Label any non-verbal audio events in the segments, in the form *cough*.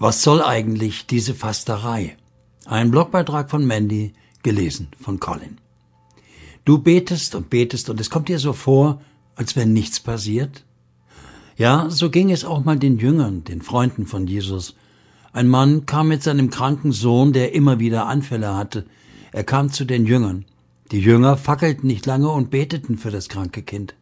Was soll eigentlich diese Fasterei? Ein Blogbeitrag von Mandy, gelesen von Colin. Du betest und betest und es kommt dir so vor, als wenn nichts passiert? Ja, so ging es auch mal den Jüngern, den Freunden von Jesus. Ein Mann kam mit seinem kranken Sohn, der immer wieder Anfälle hatte. Er kam zu den Jüngern. Die Jünger fackelten nicht lange und beteten für das kranke Kind.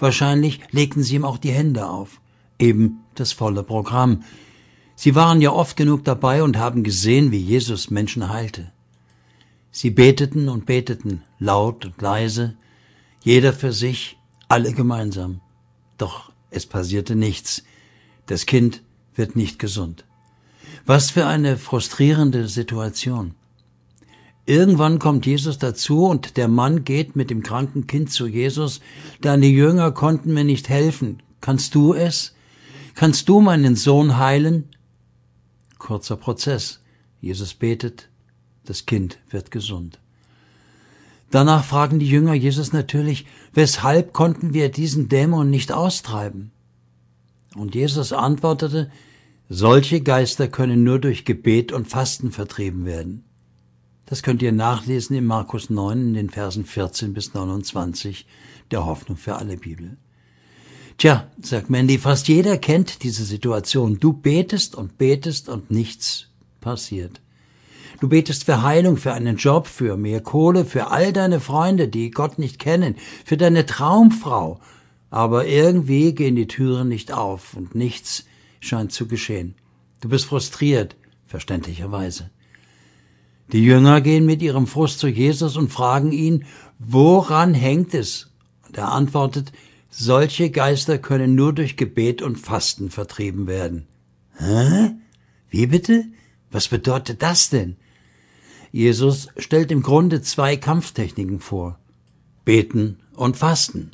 Wahrscheinlich legten sie ihm auch die Hände auf. Eben das volle Programm. Sie waren ja oft genug dabei und haben gesehen, wie Jesus Menschen heilte. Sie beteten und beteten, laut und leise, jeder für sich, alle gemeinsam. Doch es passierte nichts. Das Kind wird nicht gesund. Was für eine frustrierende Situation. Irgendwann kommt Jesus dazu und der Mann geht mit dem kranken Kind zu Jesus. Deine Jünger konnten mir nicht helfen. Kannst du es? Kannst du meinen Sohn heilen? Kurzer Prozess. Jesus betet, das Kind wird gesund. Danach fragen die Jünger Jesus natürlich, weshalb konnten wir diesen Dämon nicht austreiben? Und Jesus antwortete, solche Geister können nur durch Gebet und Fasten vertrieben werden. Das könnt ihr nachlesen in Markus 9 in den Versen 14 bis 29 der Hoffnung für alle Bibel. Tja, sagt Mandy, fast jeder kennt diese Situation. Du betest und betest und nichts passiert. Du betest für Heilung, für einen Job, für mehr Kohle, für all deine Freunde, die Gott nicht kennen, für deine Traumfrau. Aber irgendwie gehen die Türen nicht auf und nichts scheint zu geschehen. Du bist frustriert, verständlicherweise. Die Jünger gehen mit ihrem Frust zu Jesus und fragen ihn, woran hängt es? Und er antwortet, solche Geister können nur durch Gebet und Fasten vertrieben werden. Hä? Wie bitte? Was bedeutet das denn? Jesus stellt im Grunde zwei Kampftechniken vor. Beten und Fasten.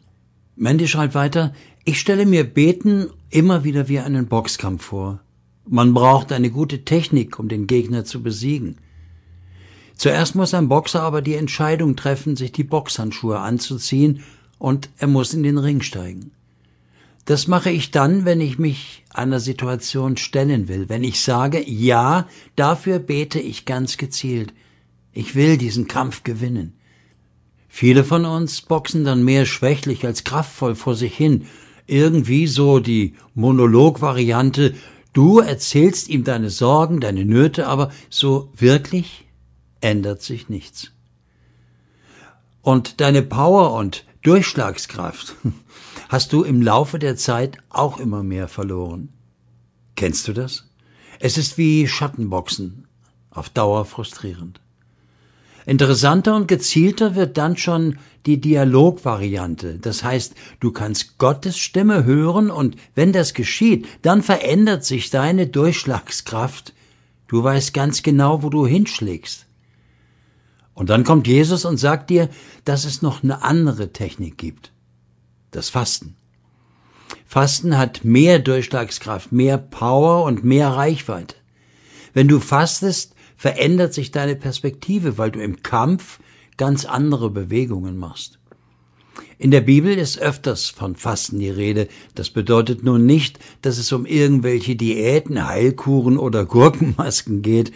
Mandy schreibt weiter, ich stelle mir Beten immer wieder wie einen Boxkampf vor. Man braucht eine gute Technik, um den Gegner zu besiegen. Zuerst muss ein Boxer aber die Entscheidung treffen, sich die Boxhandschuhe anzuziehen und er muss in den Ring steigen. Das mache ich dann, wenn ich mich einer Situation stellen will, wenn ich sage, ja, dafür bete ich ganz gezielt. Ich will diesen Kampf gewinnen. Viele von uns boxen dann mehr schwächlich als kraftvoll vor sich hin. Irgendwie so die Monologvariante, du erzählst ihm deine Sorgen, deine Nöte, aber so wirklich ändert sich nichts. Und deine Power und Durchschlagskraft *laughs* hast du im Laufe der Zeit auch immer mehr verloren. Kennst du das? Es ist wie Schattenboxen, auf Dauer frustrierend. Interessanter und gezielter wird dann schon die Dialogvariante. Das heißt, du kannst Gottes Stimme hören und wenn das geschieht, dann verändert sich deine Durchschlagskraft. Du weißt ganz genau, wo du hinschlägst. Und dann kommt Jesus und sagt dir, dass es noch eine andere Technik gibt. Das Fasten. Fasten hat mehr Durchschlagskraft, mehr Power und mehr Reichweite. Wenn du fastest, verändert sich deine Perspektive, weil du im Kampf ganz andere Bewegungen machst. In der Bibel ist öfters von Fasten die Rede. Das bedeutet nun nicht, dass es um irgendwelche Diäten, Heilkuren oder Gurkenmasken geht.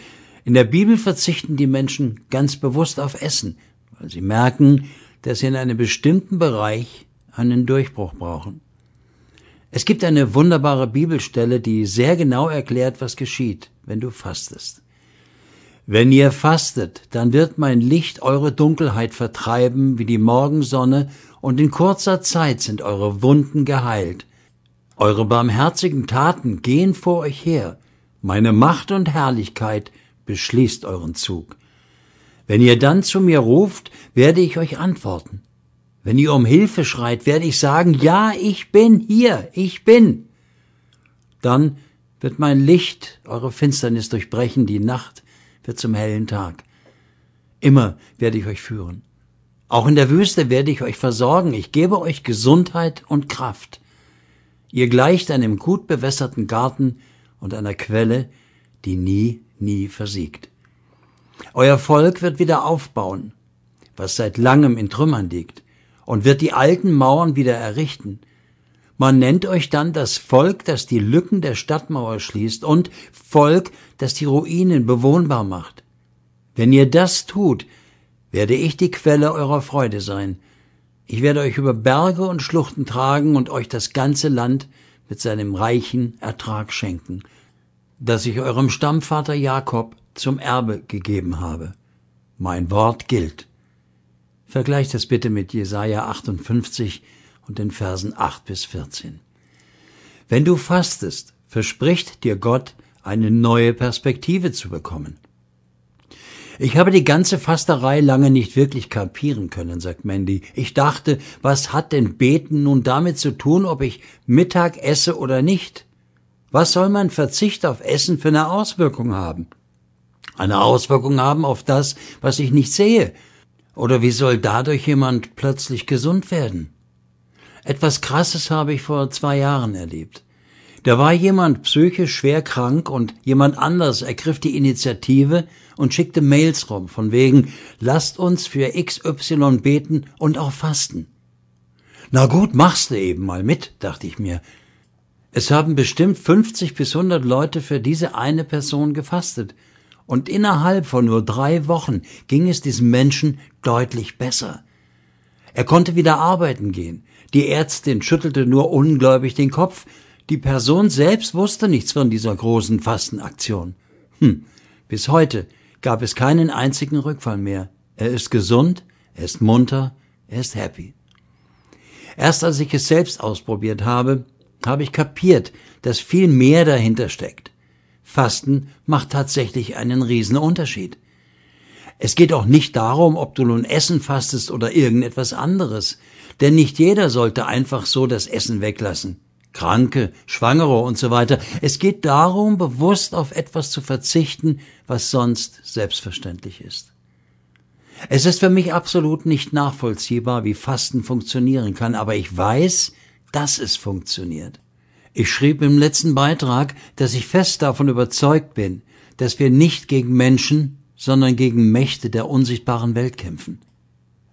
In der Bibel verzichten die Menschen ganz bewusst auf Essen, weil sie merken, dass sie in einem bestimmten Bereich einen Durchbruch brauchen. Es gibt eine wunderbare Bibelstelle, die sehr genau erklärt, was geschieht, wenn du fastest. Wenn ihr fastet, dann wird mein Licht eure Dunkelheit vertreiben wie die Morgensonne, und in kurzer Zeit sind eure Wunden geheilt. Eure barmherzigen Taten gehen vor euch her, meine Macht und Herrlichkeit beschließt euren Zug. Wenn ihr dann zu mir ruft, werde ich euch antworten. Wenn ihr um Hilfe schreit, werde ich sagen, ja, ich bin hier, ich bin. Dann wird mein Licht eure Finsternis durchbrechen, die Nacht wird zum hellen Tag. Immer werde ich euch führen. Auch in der Wüste werde ich euch versorgen, ich gebe euch Gesundheit und Kraft. Ihr gleicht einem gut bewässerten Garten und einer Quelle, die nie nie versiegt. Euer Volk wird wieder aufbauen, was seit langem in Trümmern liegt, und wird die alten Mauern wieder errichten. Man nennt euch dann das Volk, das die Lücken der Stadtmauer schließt und Volk, das die Ruinen bewohnbar macht. Wenn ihr das tut, werde ich die Quelle eurer Freude sein. Ich werde euch über Berge und Schluchten tragen und euch das ganze Land mit seinem reichen Ertrag schenken, das ich eurem Stammvater Jakob zum Erbe gegeben habe. Mein Wort gilt. Vergleicht das bitte mit Jesaja 58 und den Versen 8 bis 14. Wenn du fastest, verspricht dir Gott, eine neue Perspektive zu bekommen. Ich habe die ganze Fasterei lange nicht wirklich kapieren können, sagt Mandy. Ich dachte, was hat denn Beten nun damit zu tun, ob ich Mittag esse oder nicht? Was soll mein Verzicht auf Essen für eine Auswirkung haben? Eine Auswirkung haben auf das, was ich nicht sehe, oder wie soll dadurch jemand plötzlich gesund werden? Etwas Krasses habe ich vor zwei Jahren erlebt. Da war jemand psychisch schwer krank und jemand anders ergriff die Initiative und schickte Mails rum von wegen, lasst uns für XY beten und auch fasten. Na gut, machst du eben mal mit, dachte ich mir. Es haben bestimmt 50 bis 100 Leute für diese eine Person gefastet und innerhalb von nur drei Wochen ging es diesem Menschen deutlich besser. Er konnte wieder arbeiten gehen. Die Ärztin schüttelte nur ungläubig den Kopf. Die Person selbst wusste nichts von dieser großen Fastenaktion. Hm, bis heute gab es keinen einzigen Rückfall mehr. Er ist gesund, er ist munter, er ist happy. Erst als ich es selbst ausprobiert habe, habe ich kapiert, dass viel mehr dahinter steckt. Fasten macht tatsächlich einen riesen Unterschied. Es geht auch nicht darum, ob du nun Essen fastest oder irgendetwas anderes, denn nicht jeder sollte einfach so das Essen weglassen. Kranke, Schwangere und so weiter. Es geht darum, bewusst auf etwas zu verzichten, was sonst selbstverständlich ist. Es ist für mich absolut nicht nachvollziehbar, wie Fasten funktionieren kann, aber ich weiß, dass es funktioniert. Ich schrieb im letzten Beitrag, dass ich fest davon überzeugt bin, dass wir nicht gegen Menschen, sondern gegen Mächte der unsichtbaren Welt kämpfen.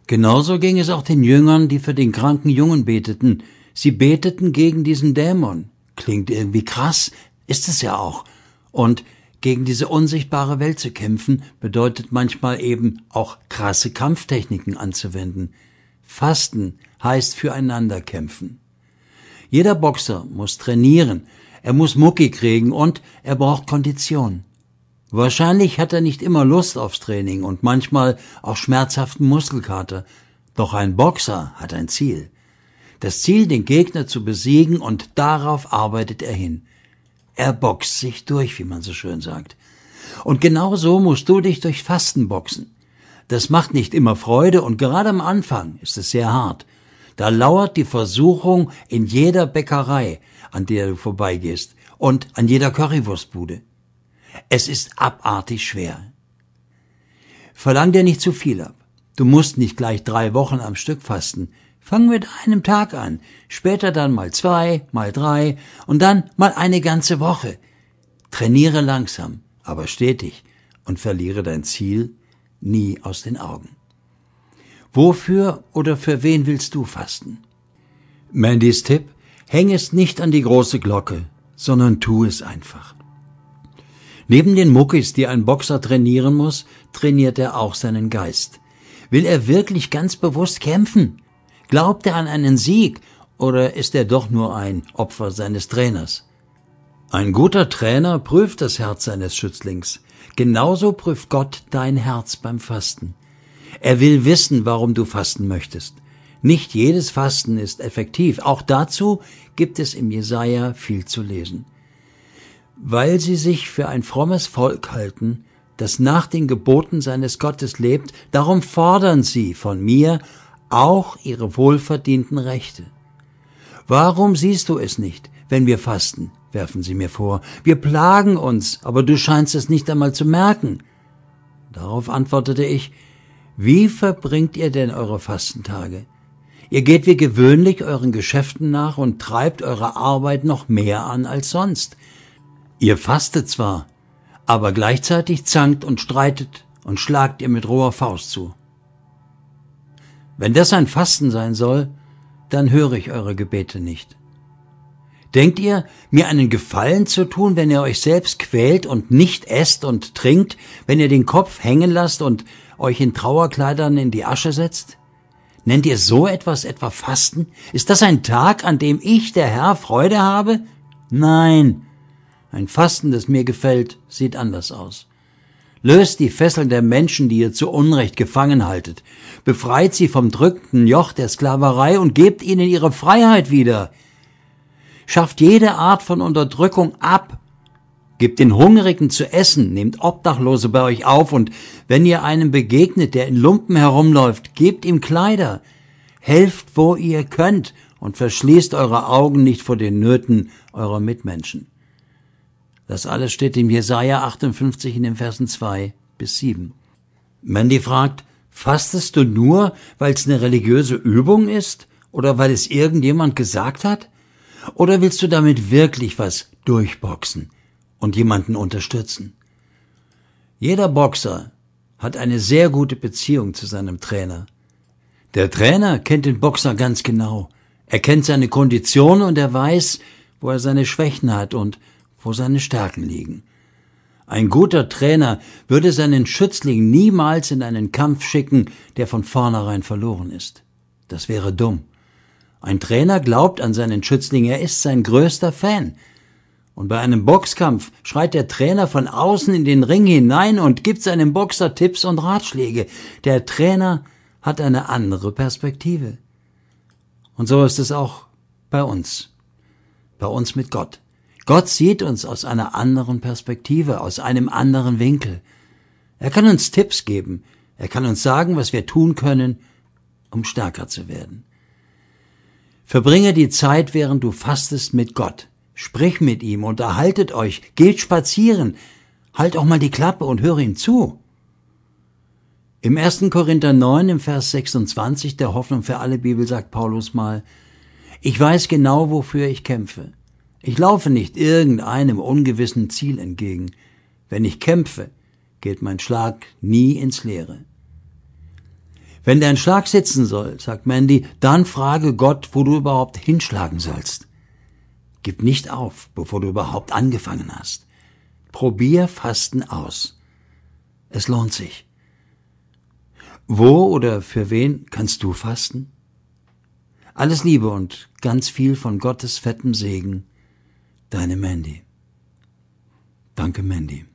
Genauso ging es auch den Jüngern, die für den kranken Jungen beteten. Sie beteten gegen diesen Dämon. Klingt irgendwie krass, ist es ja auch. Und gegen diese unsichtbare Welt zu kämpfen, bedeutet manchmal eben auch krasse Kampftechniken anzuwenden. Fasten heißt füreinander kämpfen. Jeder Boxer muss trainieren, er muss Mucki kriegen und er braucht Kondition. Wahrscheinlich hat er nicht immer Lust aufs Training und manchmal auch schmerzhaften Muskelkater. Doch ein Boxer hat ein Ziel. Das Ziel, den Gegner zu besiegen und darauf arbeitet er hin. Er boxt sich durch, wie man so schön sagt. Und genau so musst du dich durch Fasten boxen. Das macht nicht immer Freude und gerade am Anfang ist es sehr hart. Da lauert die Versuchung in jeder Bäckerei, an der du vorbeigehst, und an jeder Currywurstbude. Es ist abartig schwer. Verlang dir nicht zu viel ab. Du musst nicht gleich drei Wochen am Stück fasten. Fang mit einem Tag an, später dann mal zwei, mal drei und dann mal eine ganze Woche. Trainiere langsam, aber stetig und verliere dein Ziel nie aus den Augen. Wofür oder für wen willst du fasten? Mandys Tipp, häng es nicht an die große Glocke, sondern tu es einfach. Neben den Muckis, die ein Boxer trainieren muss, trainiert er auch seinen Geist. Will er wirklich ganz bewusst kämpfen? Glaubt er an einen Sieg oder ist er doch nur ein Opfer seines Trainers? Ein guter Trainer prüft das Herz seines Schützlings. Genauso prüft Gott dein Herz beim Fasten. Er will wissen, warum du fasten möchtest. Nicht jedes Fasten ist effektiv. Auch dazu gibt es im Jesaja viel zu lesen. Weil sie sich für ein frommes Volk halten, das nach den Geboten seines Gottes lebt, darum fordern sie von mir auch ihre wohlverdienten Rechte. Warum siehst du es nicht, wenn wir fasten? werfen sie mir vor. Wir plagen uns, aber du scheinst es nicht einmal zu merken. Darauf antwortete ich, wie verbringt ihr denn eure Fastentage? Ihr geht wie gewöhnlich euren Geschäften nach und treibt eure Arbeit noch mehr an als sonst. Ihr fastet zwar, aber gleichzeitig zankt und streitet und schlagt ihr mit roher Faust zu. Wenn das ein Fasten sein soll, dann höre ich eure Gebete nicht. Denkt ihr, mir einen Gefallen zu tun, wenn ihr euch selbst quält und nicht esst und trinkt, wenn ihr den Kopf hängen lasst und euch in Trauerkleidern in die Asche setzt? Nennt ihr so etwas etwa Fasten? Ist das ein Tag, an dem ich, der Herr, Freude habe? Nein. Ein Fasten, das mir gefällt, sieht anders aus. Löst die Fesseln der Menschen, die ihr zu Unrecht gefangen haltet. Befreit sie vom drückenden Joch der Sklaverei und gebt ihnen ihre Freiheit wieder. Schafft jede Art von Unterdrückung ab. Gebt den Hungrigen zu essen, nehmt Obdachlose bei euch auf und wenn ihr einem begegnet, der in Lumpen herumläuft, gebt ihm Kleider. Helft, wo ihr könnt und verschließt eure Augen nicht vor den Nöten eurer Mitmenschen. Das alles steht im Jesaja 58 in den Versen 2 bis 7. Mandy fragt, fastest du nur, weil es eine religiöse Übung ist oder weil es irgendjemand gesagt hat? Oder willst du damit wirklich was durchboxen und jemanden unterstützen? Jeder Boxer hat eine sehr gute Beziehung zu seinem Trainer. Der Trainer kennt den Boxer ganz genau. Er kennt seine Kondition und er weiß, wo er seine Schwächen hat und wo seine Stärken liegen. Ein guter Trainer würde seinen Schützling niemals in einen Kampf schicken, der von vornherein verloren ist. Das wäre dumm. Ein Trainer glaubt an seinen Schützling, er ist sein größter Fan. Und bei einem Boxkampf schreit der Trainer von außen in den Ring hinein und gibt seinem Boxer Tipps und Ratschläge. Der Trainer hat eine andere Perspektive. Und so ist es auch bei uns. Bei uns mit Gott. Gott sieht uns aus einer anderen Perspektive, aus einem anderen Winkel. Er kann uns Tipps geben, er kann uns sagen, was wir tun können, um stärker zu werden. Verbringe die Zeit, während du fastest, mit Gott. Sprich mit ihm, unterhaltet euch, geht spazieren, halt auch mal die Klappe und höre ihm zu. Im 1. Korinther 9 im Vers 26 der Hoffnung für alle Bibel sagt Paulus mal, ich weiß genau, wofür ich kämpfe. Ich laufe nicht irgendeinem ungewissen Ziel entgegen. Wenn ich kämpfe, geht mein Schlag nie ins Leere. Wenn dein Schlag sitzen soll, sagt Mandy, dann frage Gott, wo du überhaupt hinschlagen sollst. Gib nicht auf, bevor du überhaupt angefangen hast. Probier Fasten aus. Es lohnt sich. Wo oder für wen kannst du fasten? Alles Liebe und ganz viel von Gottes fettem Segen Deine Mandy. Danke, Mandy.